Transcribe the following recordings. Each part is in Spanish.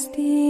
Christi.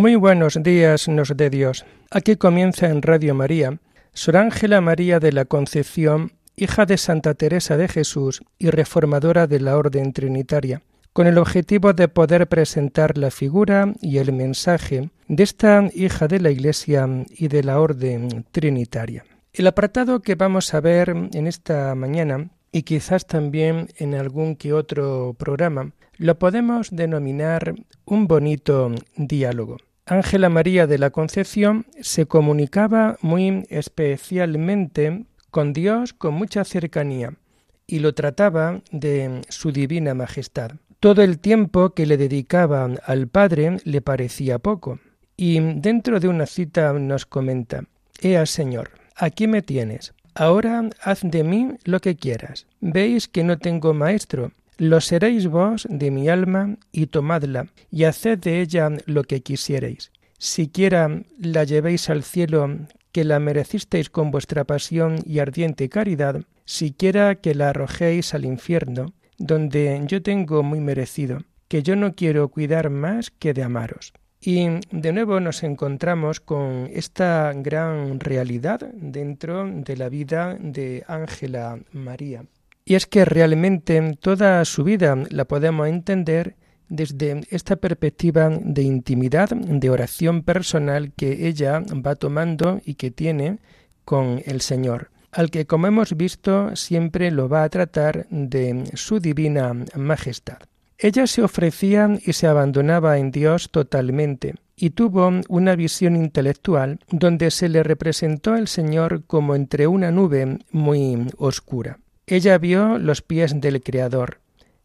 Muy buenos días nos dé Dios. Aquí comienza en Radio María Sor Ángela María de la Concepción, hija de Santa Teresa de Jesús y reformadora de la Orden Trinitaria, con el objetivo de poder presentar la figura y el mensaje de esta hija de la Iglesia y de la Orden Trinitaria. El apartado que vamos a ver en esta mañana y quizás también en algún que otro programa lo podemos denominar un bonito diálogo. Ángela María de la Concepción se comunicaba muy especialmente con Dios con mucha cercanía y lo trataba de su divina majestad. Todo el tiempo que le dedicaba al Padre le parecía poco. Y dentro de una cita nos comenta, Ea Señor, aquí me tienes. Ahora haz de mí lo que quieras. Veis que no tengo maestro, lo seréis vos de mi alma, y tomadla, y haced de ella lo que quisierais. Siquiera la llevéis al cielo, que la merecisteis con vuestra pasión y ardiente caridad, siquiera que la arrojéis al infierno, donde yo tengo muy merecido, que yo no quiero cuidar más que de amaros. Y de nuevo nos encontramos con esta gran realidad dentro de la vida de Ángela María. Y es que realmente toda su vida la podemos entender desde esta perspectiva de intimidad, de oración personal que ella va tomando y que tiene con el Señor, al que, como hemos visto, siempre lo va a tratar de su divina majestad. Ella se ofrecía y se abandonaba en Dios totalmente, y tuvo una visión intelectual donde se le representó el Señor como entre una nube muy oscura. Ella vio los pies del Creador,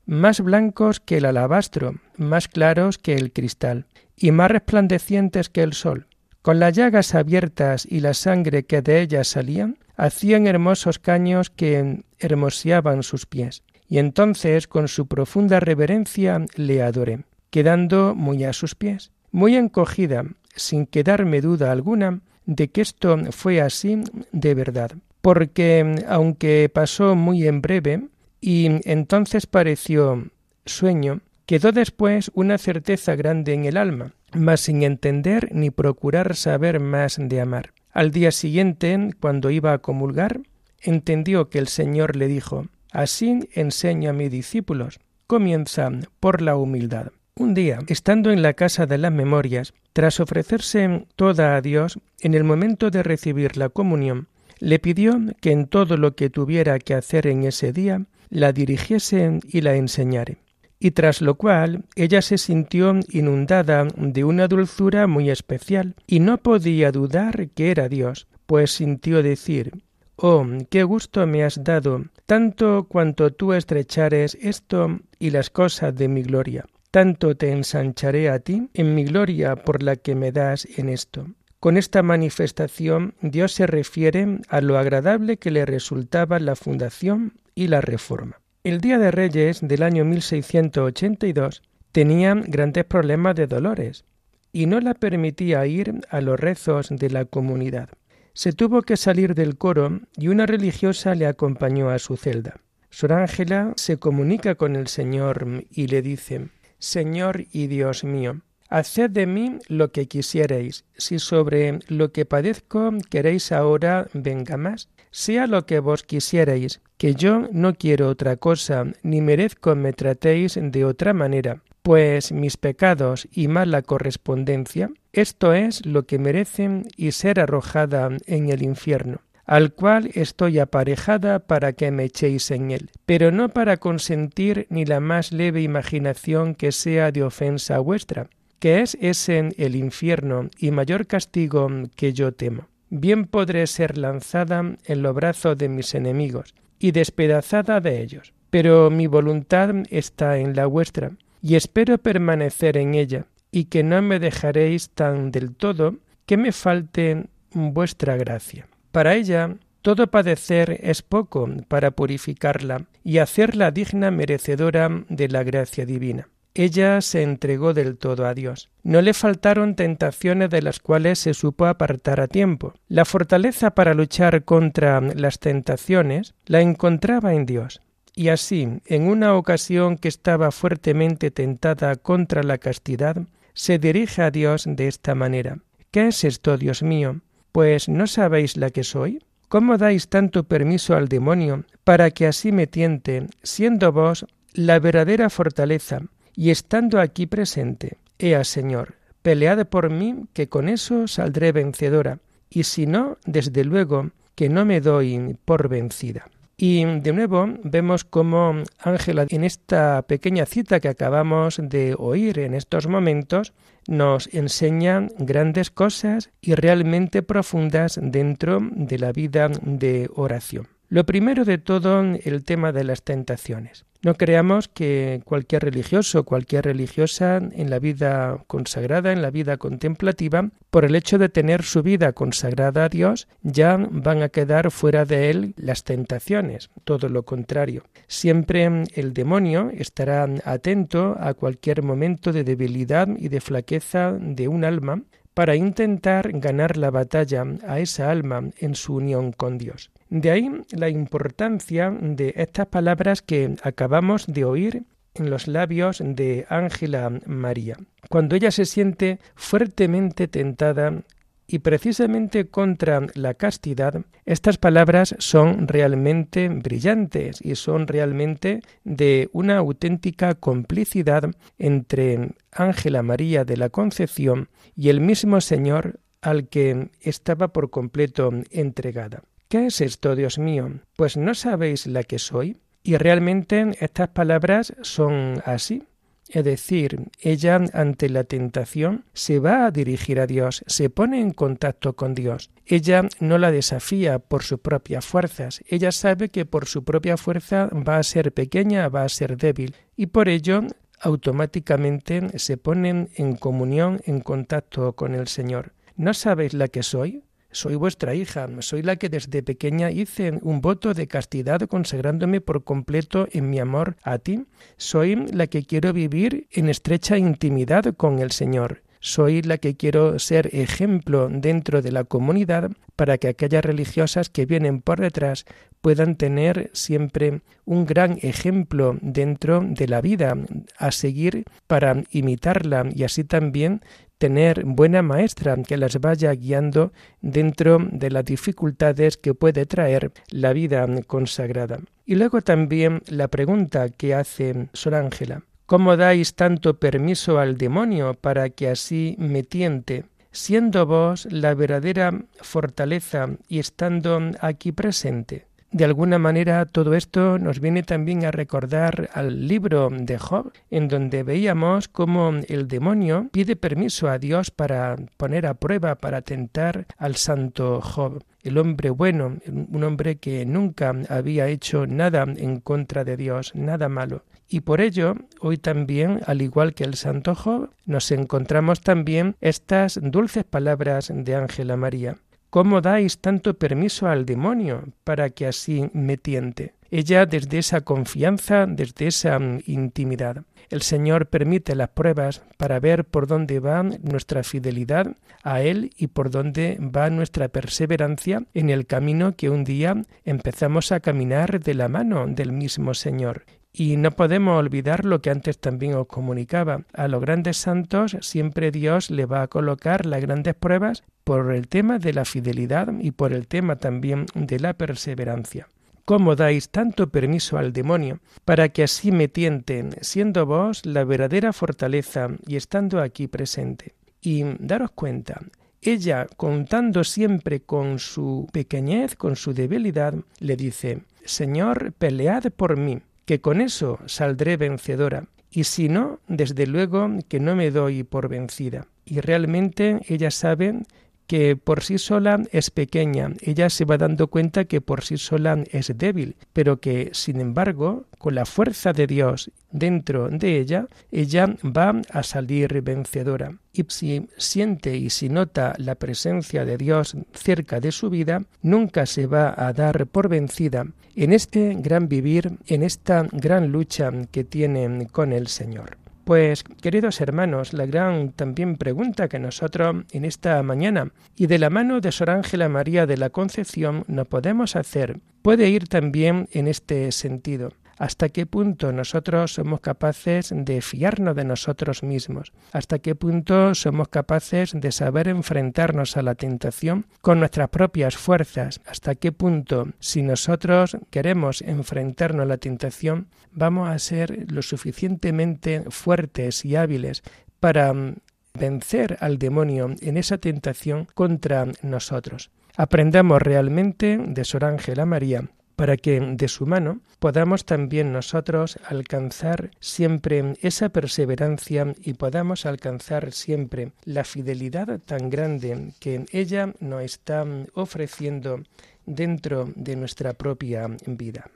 más blancos que el alabastro, más claros que el cristal, y más resplandecientes que el sol. Con las llagas abiertas y la sangre que de ellas salían, hacían hermosos caños que hermoseaban sus pies. Y entonces, con su profunda reverencia, le adoré, quedando muy a sus pies, muy encogida, sin quedarme duda alguna de que esto fue así de verdad porque aunque pasó muy en breve y entonces pareció sueño, quedó después una certeza grande en el alma, mas sin entender ni procurar saber más de amar. Al día siguiente, cuando iba a comulgar, entendió que el Señor le dijo Así enseño a mis discípulos. Comienza por la humildad. Un día, estando en la casa de las memorias, tras ofrecerse toda a Dios, en el momento de recibir la comunión, le pidió que en todo lo que tuviera que hacer en ese día la dirigiese y la enseñare. Y tras lo cual ella se sintió inundada de una dulzura muy especial, y no podía dudar que era Dios, pues sintió decir Oh, qué gusto me has dado, tanto cuanto tú estrechares esto y las cosas de mi gloria, tanto te ensancharé a ti en mi gloria por la que me das en esto. Con esta manifestación Dios se refiere a lo agradable que le resultaba la fundación y la reforma. El Día de Reyes del año 1682 tenía grandes problemas de dolores y no la permitía ir a los rezos de la comunidad. Se tuvo que salir del coro y una religiosa le acompañó a su celda. Sor Ángela se comunica con el Señor y le dice Señor y Dios mío. Haced de mí lo que quisierais, si sobre lo que padezco queréis ahora venga más, sea lo que vos quisierais, que yo no quiero otra cosa, ni merezco me tratéis de otra manera, pues mis pecados y mala correspondencia, esto es lo que merecen y ser arrojada en el infierno al cual estoy aparejada para que me echéis en él, pero no para consentir ni la más leve imaginación que sea de ofensa vuestra, que es ese el infierno y mayor castigo que yo temo. Bien podré ser lanzada en los brazos de mis enemigos y despedazada de ellos, pero mi voluntad está en la vuestra, y espero permanecer en ella, y que no me dejaréis tan del todo que me falte vuestra gracia. Para ella todo padecer es poco para purificarla y hacerla digna merecedora de la gracia divina. Ella se entregó del todo a Dios. No le faltaron tentaciones de las cuales se supo apartar a tiempo. La fortaleza para luchar contra las tentaciones la encontraba en Dios. Y así, en una ocasión que estaba fuertemente tentada contra la castidad, se dirige a Dios de esta manera. ¿Qué es esto, Dios mío? Pues no sabéis la que soy. ¿Cómo dais tanto permiso al demonio para que así me tiente, siendo vos la verdadera fortaleza, y estando aquí presente? Ea, Señor, pelead por mí, que con eso saldré vencedora, y si no, desde luego que no me doy por vencida. Y de nuevo vemos cómo Ángela en esta pequeña cita que acabamos de oír en estos momentos nos enseña grandes cosas y realmente profundas dentro de la vida de oración. Lo primero de todo, el tema de las tentaciones. No creamos que cualquier religioso, cualquier religiosa en la vida consagrada, en la vida contemplativa, por el hecho de tener su vida consagrada a Dios, ya van a quedar fuera de él las tentaciones. Todo lo contrario. Siempre el demonio estará atento a cualquier momento de debilidad y de flaqueza de un alma para intentar ganar la batalla a esa alma en su unión con Dios. De ahí la importancia de estas palabras que acabamos de oír en los labios de Ángela María, cuando ella se siente fuertemente tentada y precisamente contra la castidad, estas palabras son realmente brillantes y son realmente de una auténtica complicidad entre Ángela María de la Concepción y el mismo Señor al que estaba por completo entregada. ¿Qué es esto, Dios mío? Pues no sabéis la que soy. Y realmente estas palabras son así. Es decir, ella ante la tentación se va a dirigir a Dios, se pone en contacto con Dios. Ella no la desafía por sus propias fuerzas, ella sabe que por su propia fuerza va a ser pequeña, va a ser débil, y por ello automáticamente se pone en comunión, en contacto con el Señor. ¿No sabéis la que soy? Soy vuestra hija, soy la que desde pequeña hice un voto de castidad consagrándome por completo en mi amor a ti, soy la que quiero vivir en estrecha intimidad con el Señor. Soy la que quiero ser ejemplo dentro de la comunidad para que aquellas religiosas que vienen por detrás puedan tener siempre un gran ejemplo dentro de la vida a seguir para imitarla y así también tener buena maestra que las vaya guiando dentro de las dificultades que puede traer la vida consagrada. Y luego también la pregunta que hace Sor Ángela. ¿Cómo dais tanto permiso al demonio para que así me tiente, siendo vos la verdadera fortaleza y estando aquí presente? De alguna manera todo esto nos viene también a recordar al libro de Job, en donde veíamos cómo el demonio pide permiso a Dios para poner a prueba, para tentar al santo Job el hombre bueno, un hombre que nunca había hecho nada en contra de Dios, nada malo. Y por ello, hoy también, al igual que el Santo Job, nos encontramos también estas dulces palabras de Ángela María. ¿Cómo dais tanto permiso al demonio para que así me tiente? Ella desde esa confianza, desde esa mm, intimidad. El Señor permite las pruebas para ver por dónde va nuestra fidelidad a Él y por dónde va nuestra perseverancia en el camino que un día empezamos a caminar de la mano del mismo Señor. Y no podemos olvidar lo que antes también os comunicaba. A los grandes santos siempre Dios le va a colocar las grandes pruebas por el tema de la fidelidad y por el tema también de la perseverancia. ¿Cómo dais tanto permiso al demonio para que así me tienten, siendo vos la verdadera fortaleza y estando aquí presente? Y daros cuenta, ella, contando siempre con su pequeñez, con su debilidad, le dice, Señor, pelead por mí que con eso saldré vencedora, y si no, desde luego que no me doy por vencida. Y realmente ella sabe que por sí sola es pequeña, ella se va dando cuenta que por sí sola es débil, pero que, sin embargo, con la fuerza de Dios dentro de ella, ella va a salir vencedora. Y si siente y si nota la presencia de Dios cerca de su vida, nunca se va a dar por vencida en este gran vivir, en esta gran lucha que tiene con el Señor. Pues, queridos hermanos, la gran también pregunta que nosotros en esta mañana y de la mano de Sor Ángela María de la Concepción nos podemos hacer puede ir también en este sentido hasta qué punto nosotros somos capaces de fiarnos de nosotros mismos, hasta qué punto somos capaces de saber enfrentarnos a la tentación con nuestras propias fuerzas, hasta qué punto si nosotros queremos enfrentarnos a la tentación vamos a ser lo suficientemente fuertes y hábiles para mm, vencer al demonio en esa tentación contra nosotros. Aprendamos realmente de Sor Ángela María para que de su mano podamos también nosotros alcanzar siempre esa perseverancia y podamos alcanzar siempre la fidelidad tan grande que ella nos está ofreciendo dentro de nuestra propia vida.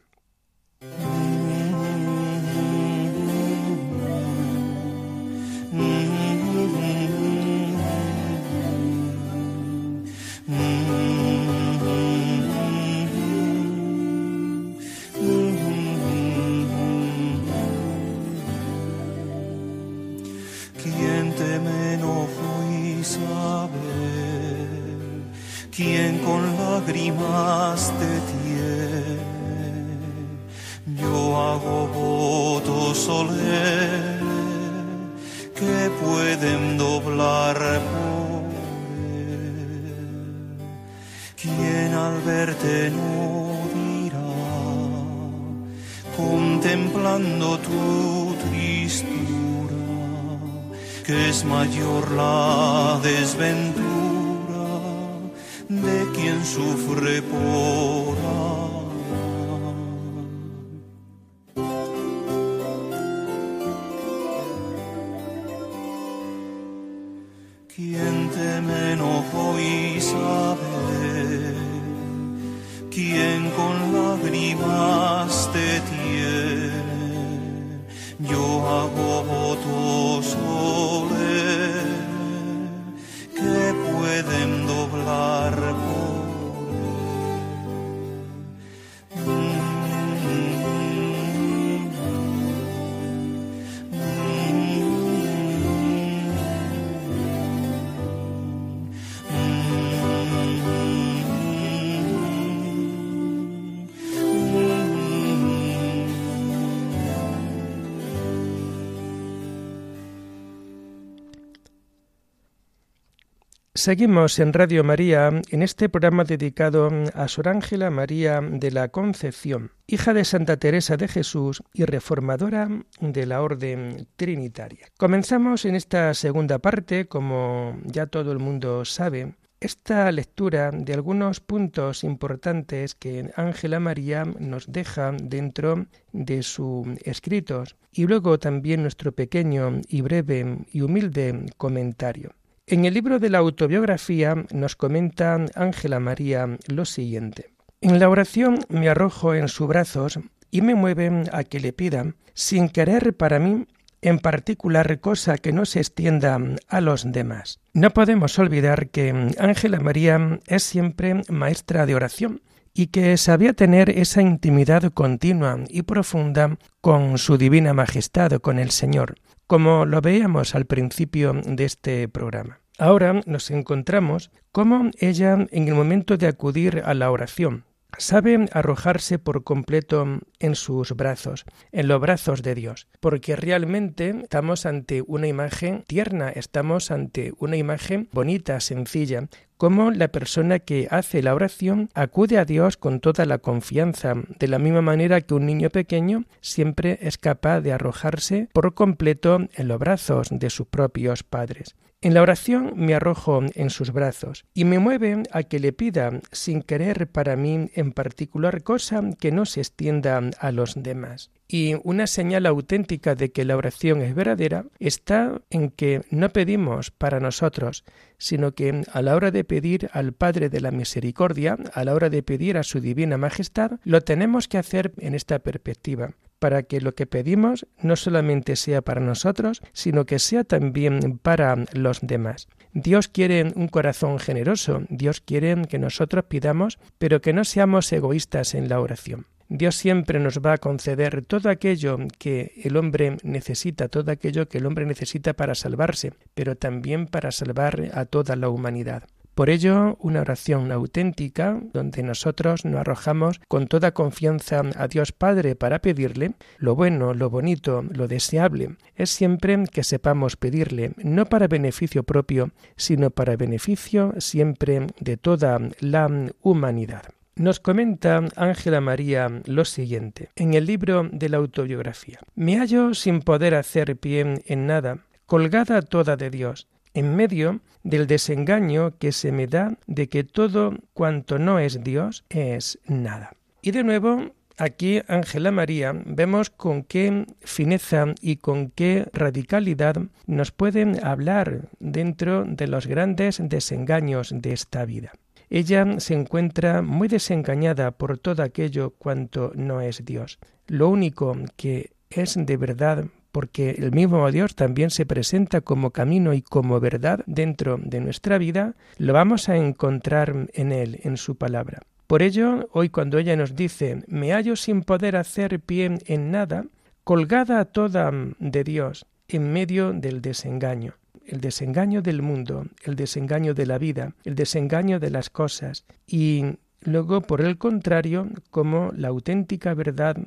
Lágrimas te. Yo hago votos solemnes que pueden doblar. Quien al verte no dirá, contemplando tu tristura, que es mayor la desventura de quien sufre por Quien teme enojo y sabe, quien con lágrimas te tiene, yo hago votos que Seguimos en Radio María en este programa dedicado a Sor Ángela María de la Concepción, hija de Santa Teresa de Jesús y reformadora de la Orden Trinitaria. Comenzamos en esta segunda parte, como ya todo el mundo sabe, esta lectura de algunos puntos importantes que Ángela María nos deja dentro de sus escritos y luego también nuestro pequeño y breve y humilde comentario. En el libro de la autobiografía nos comenta Ángela María lo siguiente. En la oración me arrojo en sus brazos y me mueve a que le pida, sin querer para mí, en particular cosa que no se extienda a los demás. No podemos olvidar que Ángela María es siempre maestra de oración y que sabía tener esa intimidad continua y profunda con su divina majestad, con el Señor, como lo veíamos al principio de este programa. Ahora nos encontramos como ella en el momento de acudir a la oración, sabe arrojarse por completo en sus brazos, en los brazos de Dios, porque realmente estamos ante una imagen tierna, estamos ante una imagen bonita, sencilla, como la persona que hace la oración acude a Dios con toda la confianza, de la misma manera que un niño pequeño siempre es capaz de arrojarse por completo en los brazos de sus propios padres. En la oración me arrojo en sus brazos y me mueve a que le pida sin querer para mí en particular cosa que no se extienda a los demás. Y una señal auténtica de que la oración es verdadera está en que no pedimos para nosotros, sino que a la hora de pedir al Padre de la Misericordia, a la hora de pedir a su Divina Majestad, lo tenemos que hacer en esta perspectiva para que lo que pedimos no solamente sea para nosotros, sino que sea también para los demás. Dios quiere un corazón generoso, Dios quiere que nosotros pidamos, pero que no seamos egoístas en la oración. Dios siempre nos va a conceder todo aquello que el hombre necesita, todo aquello que el hombre necesita para salvarse, pero también para salvar a toda la humanidad. Por ello, una oración auténtica, donde nosotros nos arrojamos con toda confianza a Dios Padre para pedirle, lo bueno, lo bonito, lo deseable, es siempre que sepamos pedirle, no para beneficio propio, sino para beneficio siempre de toda la humanidad. Nos comenta Ángela María lo siguiente en el libro de la autobiografía. Me hallo sin poder hacer pie en nada, colgada toda de Dios, en medio del desengaño que se me da de que todo cuanto no es Dios es nada. Y de nuevo, aquí Ángela María vemos con qué fineza y con qué radicalidad nos pueden hablar dentro de los grandes desengaños de esta vida. Ella se encuentra muy desengañada por todo aquello cuanto no es Dios. Lo único que es de verdad porque el mismo Dios también se presenta como camino y como verdad dentro de nuestra vida, lo vamos a encontrar en Él, en su palabra. Por ello, hoy cuando ella nos dice, me hallo sin poder hacer pie en nada, colgada toda de Dios, en medio del desengaño, el desengaño del mundo, el desengaño de la vida, el desengaño de las cosas, y luego, por el contrario, como la auténtica verdad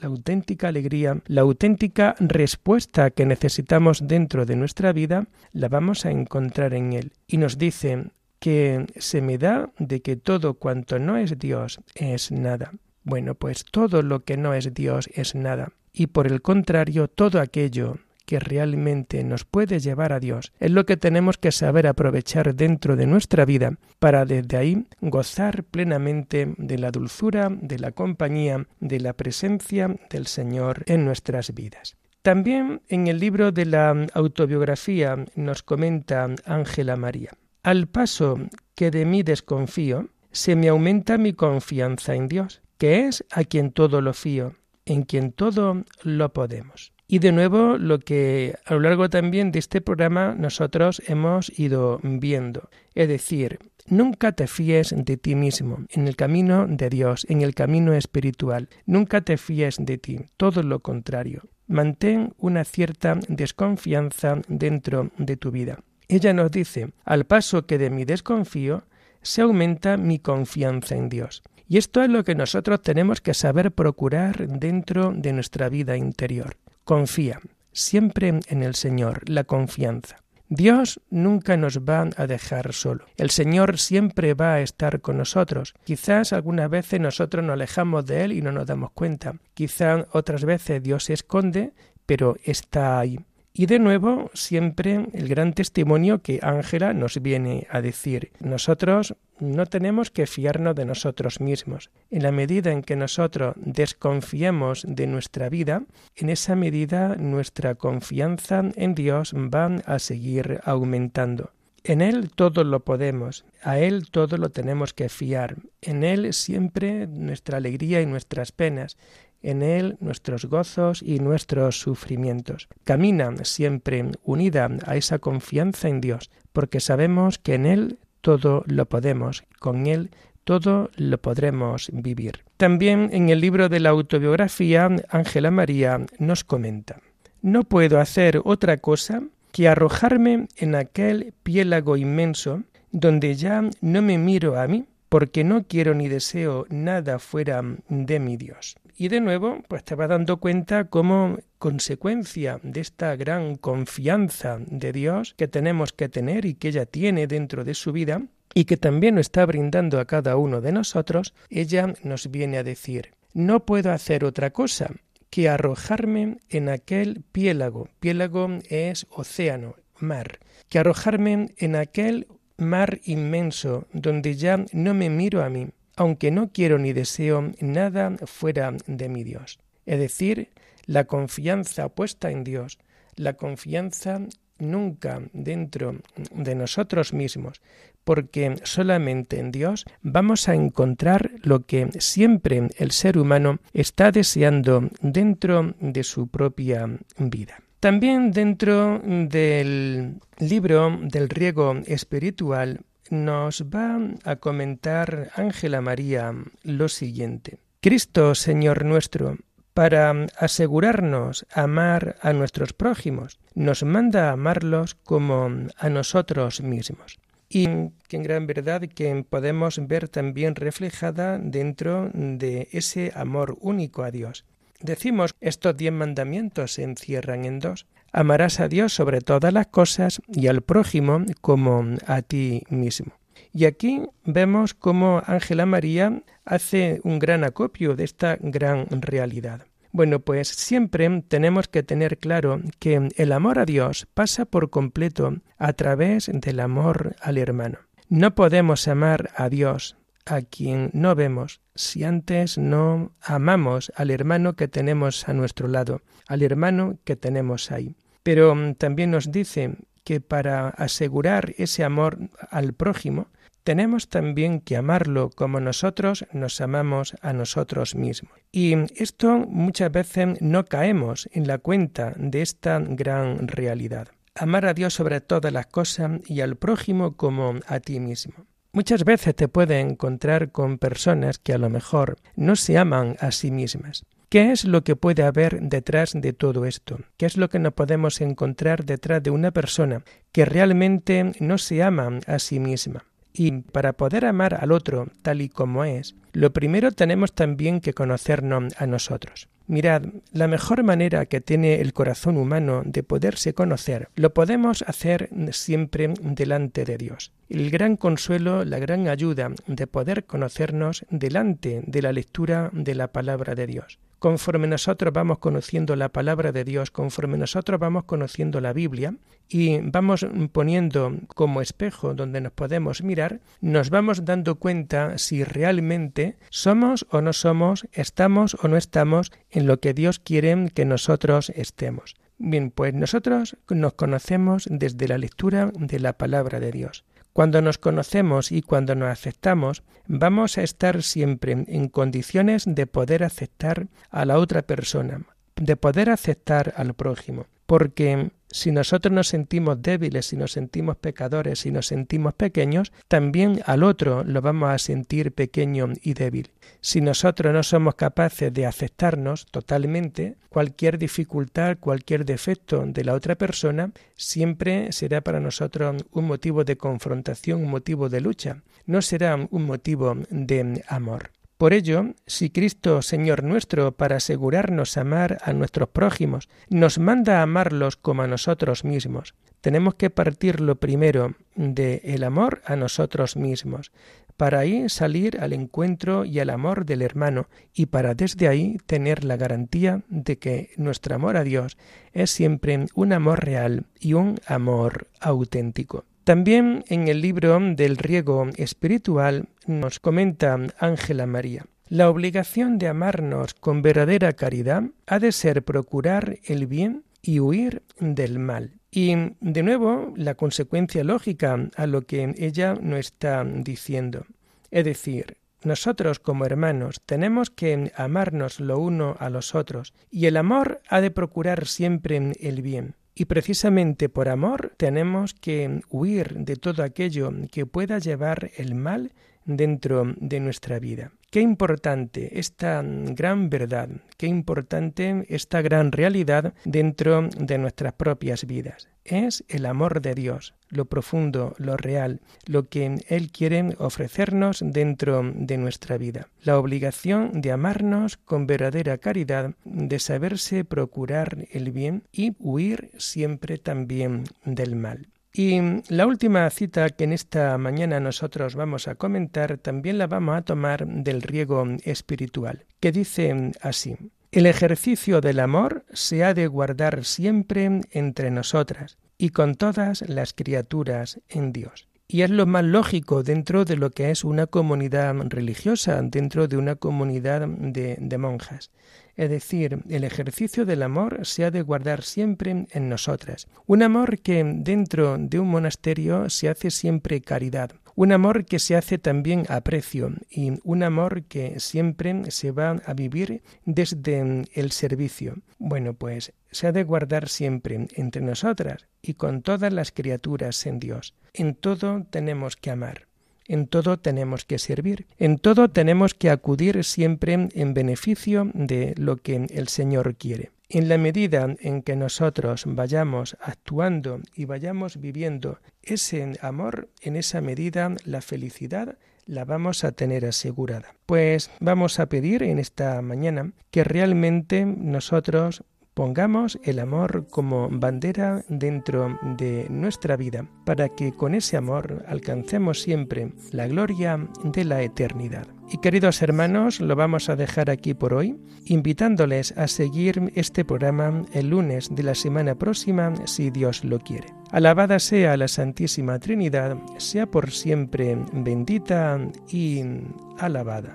la auténtica alegría, la auténtica respuesta que necesitamos dentro de nuestra vida, la vamos a encontrar en Él. Y nos dice que se me da de que todo cuanto no es Dios es nada. Bueno, pues todo lo que no es Dios es nada. Y por el contrario, todo aquello que realmente nos puede llevar a Dios es lo que tenemos que saber aprovechar dentro de nuestra vida para desde ahí gozar plenamente de la dulzura, de la compañía, de la presencia del Señor en nuestras vidas. También en el libro de la autobiografía nos comenta Ángela María, al paso que de mí desconfío, se me aumenta mi confianza en Dios, que es a quien todo lo fío, en quien todo lo podemos. Y de nuevo, lo que a lo largo también de este programa nosotros hemos ido viendo, es decir, nunca te fíes de ti mismo, en el camino de Dios, en el camino espiritual, nunca te fíes de ti, todo lo contrario. Mantén una cierta desconfianza dentro de tu vida. Ella nos dice, al paso que de mi desconfío, se aumenta mi confianza en Dios. Y esto es lo que nosotros tenemos que saber procurar dentro de nuestra vida interior. Confía siempre en el Señor, la confianza. Dios nunca nos va a dejar solo. El Señor siempre va a estar con nosotros. Quizás algunas veces nosotros nos alejamos de Él y no nos damos cuenta. Quizás otras veces Dios se esconde, pero está ahí. Y de nuevo, siempre el gran testimonio que Ángela nos viene a decir. Nosotros no tenemos que fiarnos de nosotros mismos. En la medida en que nosotros desconfiemos de nuestra vida, en esa medida nuestra confianza en Dios va a seguir aumentando. En Él todo lo podemos, a Él todo lo tenemos que fiar, en Él siempre nuestra alegría y nuestras penas, en Él nuestros gozos y nuestros sufrimientos. Camina siempre unida a esa confianza en Dios, porque sabemos que en Él todo lo podemos, con Él todo lo podremos vivir. También en el libro de la autobiografía, Ángela María nos comenta, no puedo hacer otra cosa que arrojarme en aquel piélago inmenso donde ya no me miro a mí, porque no quiero ni deseo nada fuera de mi Dios. Y de nuevo, pues te dando cuenta como consecuencia de esta gran confianza de Dios que tenemos que tener y que ella tiene dentro de su vida y que también nos está brindando a cada uno de nosotros, ella nos viene a decir, no puedo hacer otra cosa que arrojarme en aquel piélago. Piélago es océano, mar. Que arrojarme en aquel mar inmenso donde ya no me miro a mí, aunque no quiero ni deseo nada fuera de mi Dios. Es decir, la confianza puesta en Dios, la confianza nunca dentro de nosotros mismos, porque solamente en Dios vamos a encontrar lo que siempre el ser humano está deseando dentro de su propia vida. También dentro del libro del riego espiritual nos va a comentar Ángela María lo siguiente. Cristo, Señor nuestro, para asegurarnos amar a nuestros prójimos, nos manda a amarlos como a nosotros mismos. Y que en gran verdad que podemos ver también reflejada dentro de ese amor único a Dios. Decimos, estos diez mandamientos se encierran en dos. Amarás a Dios sobre todas las cosas y al prójimo como a ti mismo. Y aquí vemos cómo Ángela María hace un gran acopio de esta gran realidad. Bueno, pues siempre tenemos que tener claro que el amor a Dios pasa por completo a través del amor al hermano. No podemos amar a Dios a quien no vemos si antes no amamos al hermano que tenemos a nuestro lado, al hermano que tenemos ahí. Pero también nos dice que para asegurar ese amor al prójimo, tenemos también que amarlo como nosotros nos amamos a nosotros mismos. Y esto muchas veces no caemos en la cuenta de esta gran realidad. Amar a Dios sobre todas las cosas y al prójimo como a ti mismo. Muchas veces te puedes encontrar con personas que a lo mejor no se aman a sí mismas. ¿Qué es lo que puede haber detrás de todo esto? ¿Qué es lo que nos podemos encontrar detrás de una persona que realmente no se ama a sí misma? Y para poder amar al otro tal y como es, lo primero tenemos también que conocernos a nosotros. Mirad, la mejor manera que tiene el corazón humano de poderse conocer lo podemos hacer siempre delante de Dios. El gran consuelo, la gran ayuda de poder conocernos delante de la lectura de la palabra de Dios conforme nosotros vamos conociendo la palabra de Dios, conforme nosotros vamos conociendo la Biblia y vamos poniendo como espejo donde nos podemos mirar, nos vamos dando cuenta si realmente somos o no somos, estamos o no estamos en lo que Dios quiere que nosotros estemos. Bien, pues nosotros nos conocemos desde la lectura de la palabra de Dios. Cuando nos conocemos y cuando nos aceptamos, vamos a estar siempre en condiciones de poder aceptar a la otra persona, de poder aceptar al prójimo. Porque si nosotros nos sentimos débiles, si nos sentimos pecadores, si nos sentimos pequeños, también al otro lo vamos a sentir pequeño y débil. Si nosotros no somos capaces de aceptarnos totalmente, cualquier dificultad, cualquier defecto de la otra persona siempre será para nosotros un motivo de confrontación, un motivo de lucha, no será un motivo de amor. Por ello, si Cristo, Señor nuestro, para asegurarnos amar a nuestros prójimos, nos manda a amarlos como a nosotros mismos, tenemos que partir lo primero de el amor a nosotros mismos, para ahí salir al encuentro y al amor del hermano y para desde ahí tener la garantía de que nuestro amor a Dios es siempre un amor real y un amor auténtico. También en el libro del riego espiritual nos comenta Ángela María. La obligación de amarnos con verdadera caridad ha de ser procurar el bien y huir del mal. Y de nuevo la consecuencia lógica a lo que ella nos está diciendo. Es decir, nosotros como hermanos tenemos que amarnos lo uno a los otros y el amor ha de procurar siempre el bien. Y precisamente por amor tenemos que huir de todo aquello que pueda llevar el mal dentro de nuestra vida. Qué importante esta gran verdad, qué importante esta gran realidad dentro de nuestras propias vidas. Es el amor de Dios, lo profundo, lo real, lo que Él quiere ofrecernos dentro de nuestra vida. La obligación de amarnos con verdadera caridad, de saberse procurar el bien y huir siempre también del mal. Y la última cita que en esta mañana nosotros vamos a comentar también la vamos a tomar del riego espiritual, que dice así. El ejercicio del amor se ha de guardar siempre entre nosotras y con todas las criaturas en Dios. Y es lo más lógico dentro de lo que es una comunidad religiosa, dentro de una comunidad de, monjas. Es decir, el ejercicio del amor se ha de guardar siempre en nosotras. Un amor que dentro de un monasterio se hace siempre caridad. Un amor que se hace también aprecio y un amor que siempre se va a vivir desde el servicio. Bueno, pues se ha de guardar siempre entre nosotras y con todas las criaturas en Dios. En todo tenemos que amar. En todo tenemos que servir, en todo tenemos que acudir siempre en beneficio de lo que el Señor quiere. En la medida en que nosotros vayamos actuando y vayamos viviendo ese amor, en esa medida la felicidad la vamos a tener asegurada. Pues vamos a pedir en esta mañana que realmente nosotros Pongamos el amor como bandera dentro de nuestra vida para que con ese amor alcancemos siempre la gloria de la eternidad. Y queridos hermanos, lo vamos a dejar aquí por hoy, invitándoles a seguir este programa el lunes de la semana próxima, si Dios lo quiere. Alabada sea la Santísima Trinidad, sea por siempre bendita y alabada.